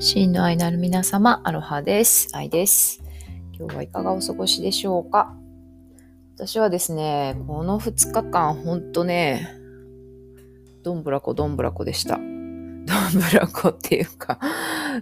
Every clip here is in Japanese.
真の愛なる皆様、アロハです。愛です。今日はいかがお過ごしでしょうか？私はですね、この2日間、ほんとね、どんぶらこどんぶらこでした。どんぶらこっていうか、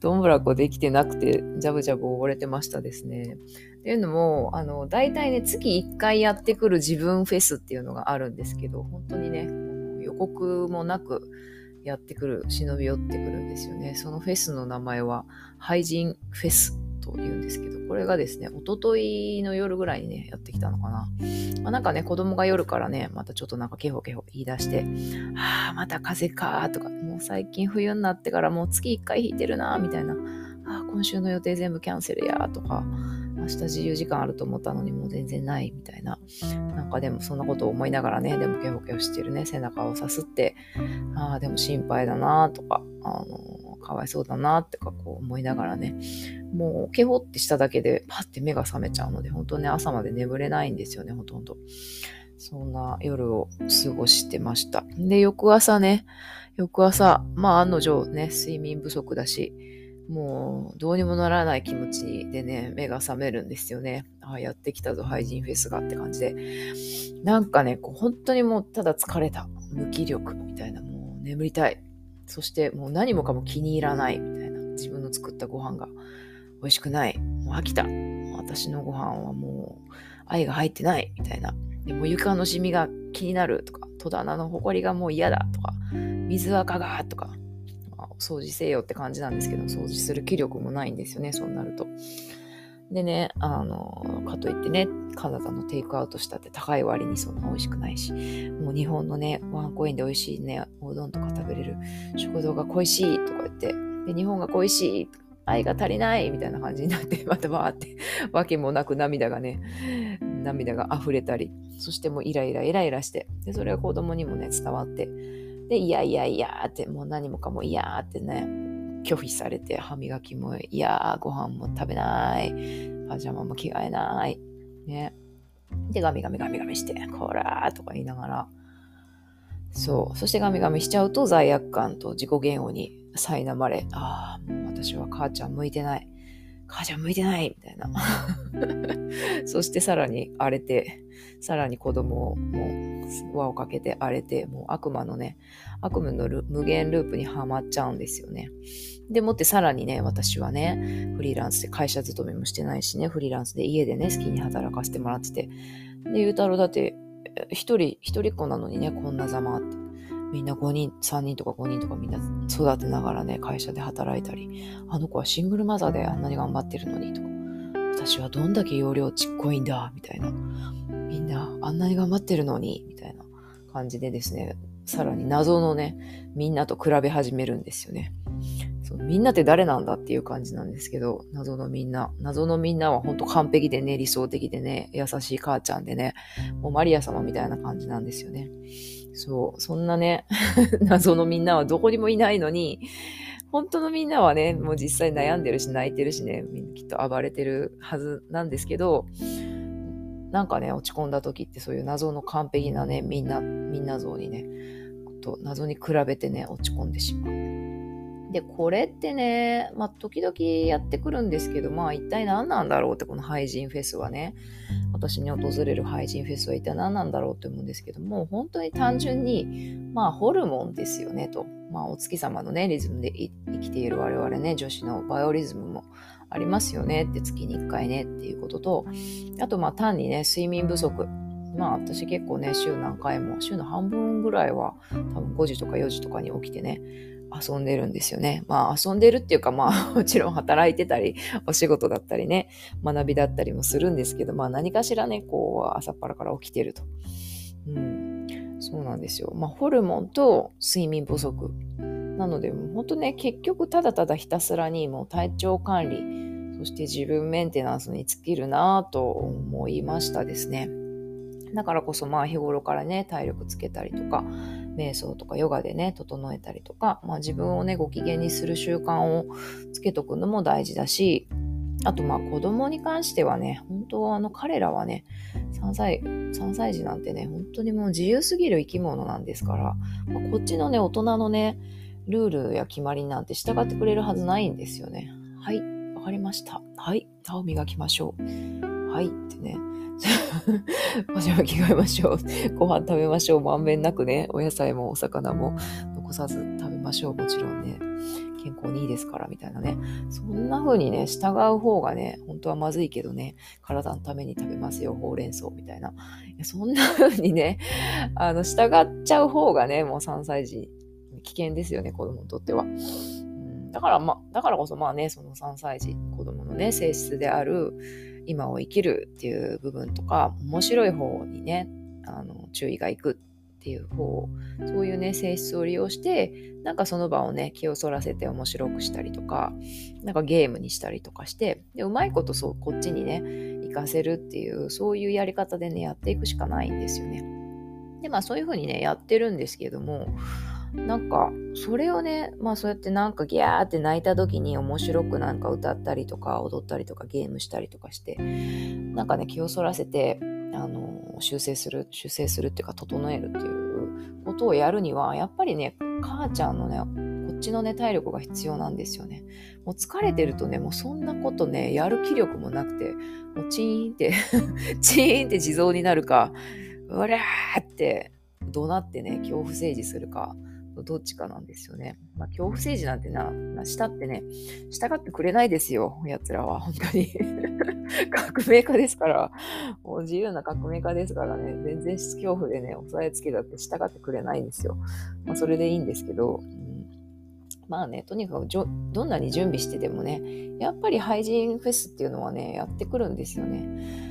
どんぶらこできてなくて、ジャブジャブ溺れてましたですね。っていうのも、あの、大体ね、月1回やってくる自分フェスっていうのがあるんですけど、本当にね、予告もなく、やってくる、忍び寄ってくるんですよね。そのフェスの名前は、廃人フェスと言うんですけど、これがですね、おとといの夜ぐらいにね、やってきたのかな。まあ、なんかね、子供が夜からね、またちょっとなんかケホケホ言い出して、ああ、また風かとか、もう最近冬になってからもう月1回引いてるなみたいな。あ、今週の予定全部キャンセルやとか、明日自由時間あると思ったのにもう全然ないみたいな。なんかでもそんなことを思いながらね、でもケホケホしてるね、背中をさすって、ああ、でも心配だなとか、あの、かわいそうだなってかこう思いながらね、もうケホってしただけでパッて目が覚めちゃうので、本当ね、朝まで眠れないんですよね、ほとんど。そんな夜を過ごしてました。で、翌朝ね、翌朝、まあ案の定ね、睡眠不足だし、もうどうにもならない気持ちでね、目が覚めるんですよね。ああ、やってきたぞ、廃人フェスがって感じで。なんかね、こう本当にもうただ疲れた。無気力みたいな、もう眠りたい。そしてもう何もかも気に入らないみたいな。自分の作ったご飯が美味しくない。もう飽きた。私のご飯はもう愛が入ってないみたいな。でも床のシミが気になるとか、戸棚の埃がもう嫌だとか、水垢がとか、掃除せよって感じなんですけど、掃除する気力もないんですよね、そうなると。でね、あの、かといってね、カナダのテイクアウトしたって高い割にそんな美味しくないし、もう日本のね、ワンコインで美味しいね、おうどんとか食べれる食堂が恋しいとか言って、で、日本が恋しい、愛が足りないみたいな感じになって、またバーって、わけもなく涙がね、涙が溢れたり、そしてもうイライライライラして、で、それが子供にもね、伝わって、で、いやいやいやって、もう何もかもいやってね、拒否されて、歯磨きも、いやご飯も食べない、パジャマも着替えない、ね。で、ガミガミガミガミして、こらーとか言いながら、そう。そしてガミガミしちゃうと罪悪感と自己嫌悪に苛まれ、ああ、もう私は母ちゃん向いてない。母ちゃん向いてないみたいな。そしてさらに荒れて、さらに子供をもう輪をかけて荒れて、もう悪魔のね、悪夢の無限ループにはまっちゃうんですよね。でもってさらにね、私はね、フリーランスで会社勤めもしてないしね、フリーランスで家でね、好きに働かせてもらってて。で、ゆうたろうだって、一人、一人っ子なのにね、こんなざまって。みんな5人、3人とか5人とかみんな育てながらね、会社で働いたり、あの子はシングルマザーであんなに頑張ってるのにとか、私はどんだけ容量ちっこいんだ、みたいな。みんなあんなに頑張ってるのに、みたいな感じでですね、さらに謎のね、みんなと比べ始めるんですよね。そうみんなって誰なんだっていう感じなんですけど、謎のみんな。謎のみんなは本当完璧でね、理想的でね、優しい母ちゃんでね、もうマリア様みたいな感じなんですよね。そう、そんなね、謎のみんなはどこにもいないのに、本当のみんなはね、もう実際悩んでるし泣いてるしね、きっと暴れてるはずなんですけど、なんかね、落ち込んだ時ってそういう謎の完璧なね、みんな、みんな像にね、と謎に比べてね、落ち込んでしまう。で、これってね、まあ、時々やってくるんですけど、まあ、一体何なんだろうって、この廃人フェスはね、私に訪れる廃人フェスは一体何なんだろうって思うんですけども、本当に単純に、まあ、ホルモンですよね、と。まあ、お月様のね、リズムで生きている我々ね、女子のバイオリズムもありますよねって、月に1回ねっていうことと、あと、まあ、単にね、睡眠不足。まあ私結構ね、週何回も、週の半分ぐらいは多分5時とか4時とかに起きてね、遊んでるんですよね。まあ遊んでるっていうかまあ もちろん働いてたり、お仕事だったりね、学びだったりもするんですけど、まあ何かしらね、こう朝っぱらから起きてると。うん。そうなんですよ。まあホルモンと睡眠不足。なので本当ね、結局ただただひたすらにもう体調管理、そして自分メンテナンスに尽きるなぁと思いましたですね。だからこそまあ日頃からね、体力つけたりとか、瞑想とかヨガでね、整えたりとか、まあ自分をね、ご機嫌にする習慣をつけとくのも大事だし、あとまあ子供に関してはね、本当あの彼らはね、3歳、3歳児なんてね、本当にもう自由すぎる生き物なんですから、まあ、こっちのね、大人のね、ルールや決まりなんて従ってくれるはずないんですよね。はい、わかりました。はい、歯を磨きましょう。はいってね。パジャマ着替えましょう。ご飯食べましょう。まんべんなくね、お野菜もお魚も残さず食べましょう。もちろんね。健康にいいですから、みたいなね。そんな風にね、従う方がね、本当はまずいけどね、体のために食べますよ、ほうれん草みたいな。いやそんな風にね、あの、従っちゃう方がね、もう3歳児、危険ですよね、子供にとっては。だから、ま、だからこそまあね、その3歳児、子供のね、性質である、今を生きるっていう部分とか、面白い方にね、あの、注意がいくっていう方そういうね性質を利用してなんかその場をね気をそらせて面白くしたりとかなんかゲームにしたりとかしてでうまいことそうこっちにね活かせるっていうそういうやり方でねやっていくしかないんですよね。でまあそういう風にねやってるんですけどもなんかそれをねまあそうやってなんかギャーって泣いた時に面白くなんか歌ったりとか踊ったりとかゲームしたりとかしてなんかね気をそらせてあの修正する修正するっていうか整えるっていうことをやるにはやっぱりね母ちゃんのねこっちのね体力が必要なんですよね。もう疲れてるとねもうそんなことねやる気力もなくてもうチーンって チーンって地蔵になるかうらーって怒鳴ってね恐怖政治するかどっちかなんですよね。まあ、恐怖政治なんてな、なしたってね、従ってくれないですよ、奴らは、本当に。革命家ですから、もう自由な革命家ですからね、全然恐怖でね、押さえつけだって従ってくれないんですよ。まあ、それでいいんですけど、うん、まあね、とにかくどんなに準備しててもね、やっぱり廃人フェスっていうのはね、やってくるんですよね。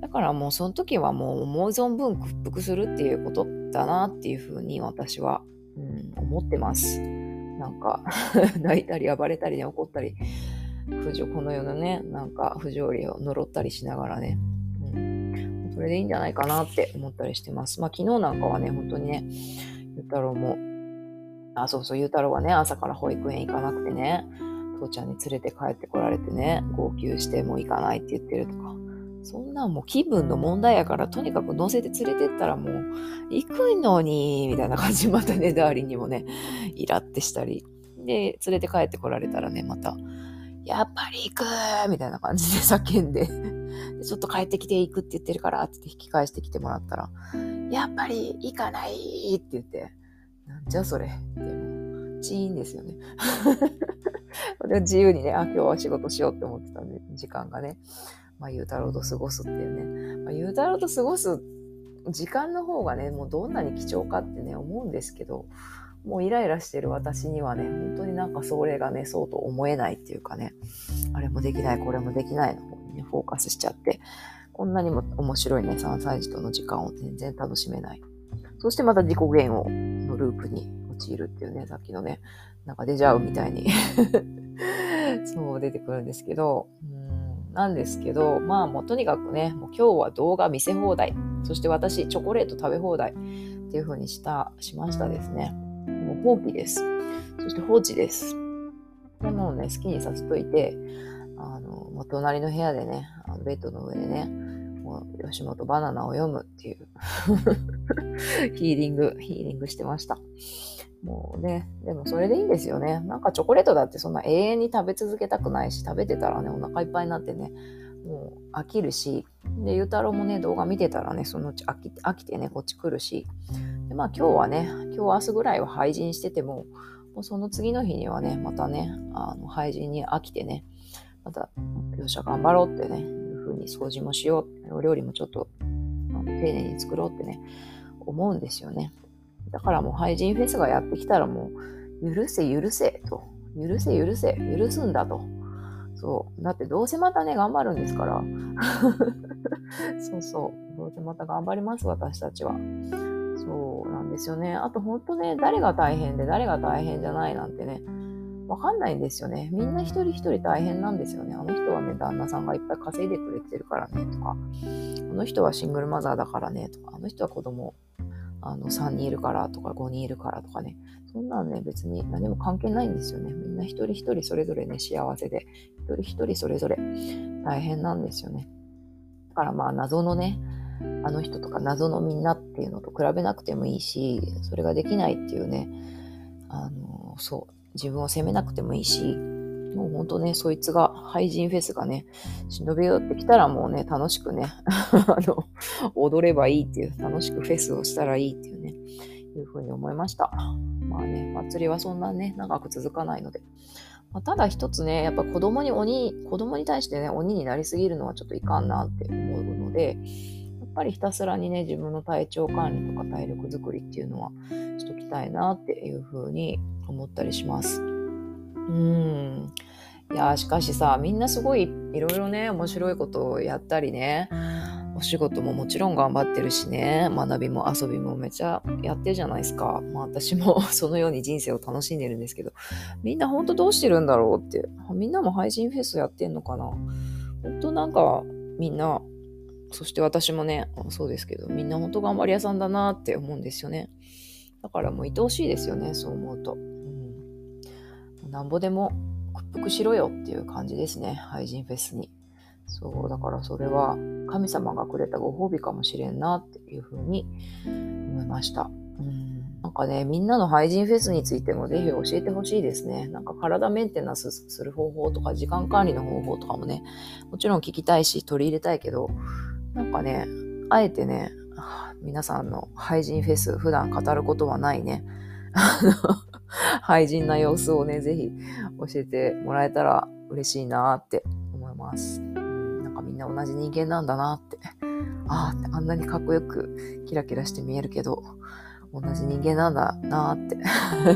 だからもうその時はもう思う存分屈服するっていうことだなっていうふうに私はうん、思ってます。なんか 泣いたり暴れたりね、怒ったり、不条この世のね、なんか不条理を呪ったりしながらね、うん、それでいいんじゃないかなって思ったりしてます。まあ昨日なんかはね、本当にね、ゆうたろうも、あ、そうそう、ゆうたろうはね、朝から保育園行かなくてね、父ちゃんに連れて帰ってこられてね、号泣してもう行かないって言ってるとか、そんなんもう気分の問題やから、とにかく乗せて連れてったらもう、行くのに、みたいな感じまたね、ダーリンにもね、イラってしたり。で、連れて帰ってこられたらね、また、やっぱり行くみたいな感じで叫んで、ちょっと帰ってきて行くって言ってるから、って引き返してきてもらったら、やっぱり行かないって言って、なんじゃそれってもう、チーンですよね。自由にね、あ、今日は仕事しようって思ってたんで、時間がね。まあ、ゆうたろうと過ごすっていうね。まあ、ゆうたろうと過ごす時間の方がね、もうどんなに貴重かってね、思うんですけど、もうイライラしてる私にはね、本当になんかそれがね、そうと思えないっていうかね、あれもできない、これもできないの方にね、フォーカスしちゃって、こんなにも面白いね、3歳児との時間を全然楽しめない。そしてまた自己嫌悪のループに陥るっていうね、さっきのね、なんかデジャブみたいに そう出てくるんですけど、うんなんですけど、まあもうとにかくね、もう今日は動画見せ放題、そして私チョコレート食べ放題っていう風にした、しましたですね。もう放棄です。そして放置です。でもね、好きにさせといて、あの、もう隣の部屋でね、あのベッドの上でね、もう吉本バナナを読むっていう ヒーリング、ヒーリングしてました。もうね、でもそれでいいんですよね。なんかチョコレートだってそんな永遠に食べ続けたくないし、食べてたらね、お腹いっぱいになってね、もう飽きるし、で、ゆうたろうもね、動画見てたらね、そのうち飽き飽きてね、こっち来るし、で、まあ今日はね、今日明日ぐらいは廃人してても、もうその次の日にはね、またね、あの、廃人に飽きてね、また、よっしゃ、頑張ろうってね、風に掃除もしよう、お料理もちょっと、丁寧に作ろうってね、思うんですよね。だからもう廃人フェスがやってきたらもう、許せ許せと。許せ許せ。許すんだと。そう。だってどうせまたね、頑張るんですから。そうそう。どうせまた頑張ります、私たちは。そうなんですよね。あと本当ね、誰が大変で誰が大変じゃないなんてね、わかんないんですよね。みんな一人一人大変なんですよね。あの人はね、旦那さんがいっぱい稼いでくれてるからね、とか。あの人はシングルマザーだからね、とか。あの人は子供あの3人いるからとか5人いるからとかね、そんなんね、別に何も関係ないんですよね。みんな一人一人それぞれね、幸せで、一人一人それぞれ大変なんですよね。だからまあ謎のね、あの人とか謎のみんなっていうのと比べなくてもいいし、それができないっていうね、あの、そう、自分を責めなくてもいいし、もうほんとね、そいつが、廃人フェスがね、忍び寄ってきたらもうね、楽しくね、あの、踊ればいいっていう、楽しくフェスをしたらいいっていうね、いうふうに思いました。まあね、祭りはそんなね、長く続かないので。まあ、ただ一つね、やっぱ子供に鬼、子供に対してね、鬼になりすぎるのはちょっといかんなって思うので、やっぱりひたすらにね、自分の体調管理とか体力づくりっていうのはしときたいなっていうふうに思ったりします。うん。いやしかしさ、みんなすごいいろいろね、面白いことをやったりね、お仕事ももちろん頑張ってるしね、学びも遊びもめちゃやってるじゃないですか。まあ私も そのように人生を楽しんでるんですけど、みんなほんとどうしてるんだろうって。みんなも配信フェスやってんのかなほんとなんかみんな、そして私もね、そうですけど、みんなほんと頑張り屋さんだなって思うんですよね。だからもう愛おしいですよね、そう思うと。なんぼでも屈服しろよっていう感じですね、廃人フェスに。そう、だからそれは神様がくれたご褒美かもしれんなっていうふうに思いました。うんなんかね、みんなの廃人フェスについてもぜひ教えてほしいですね。なんか体メンテナンスする方法とか時間管理の方法とかもね、もちろん聞きたいし取り入れたいけど、なんかね、あえてね、皆さんの廃人フェス普段語ることはないね。廃人な様子をね、ぜひ教えてもらえたら嬉しいなって思います。なんかみんな同じ人間なんだなって。ああ、あんなにかっこよくキラキラして見えるけど、同じ人間なんだなって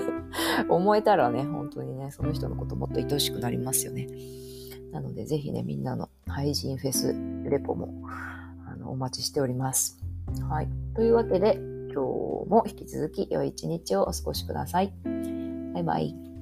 思えたらね、本当にね、その人のこともっと愛おしくなりますよね。なので、ぜひね、みんなの廃人フェスレポもあのお待ちしております。はい。というわけで、今日も引き続き良い一日をお過ごしください。バイバイ。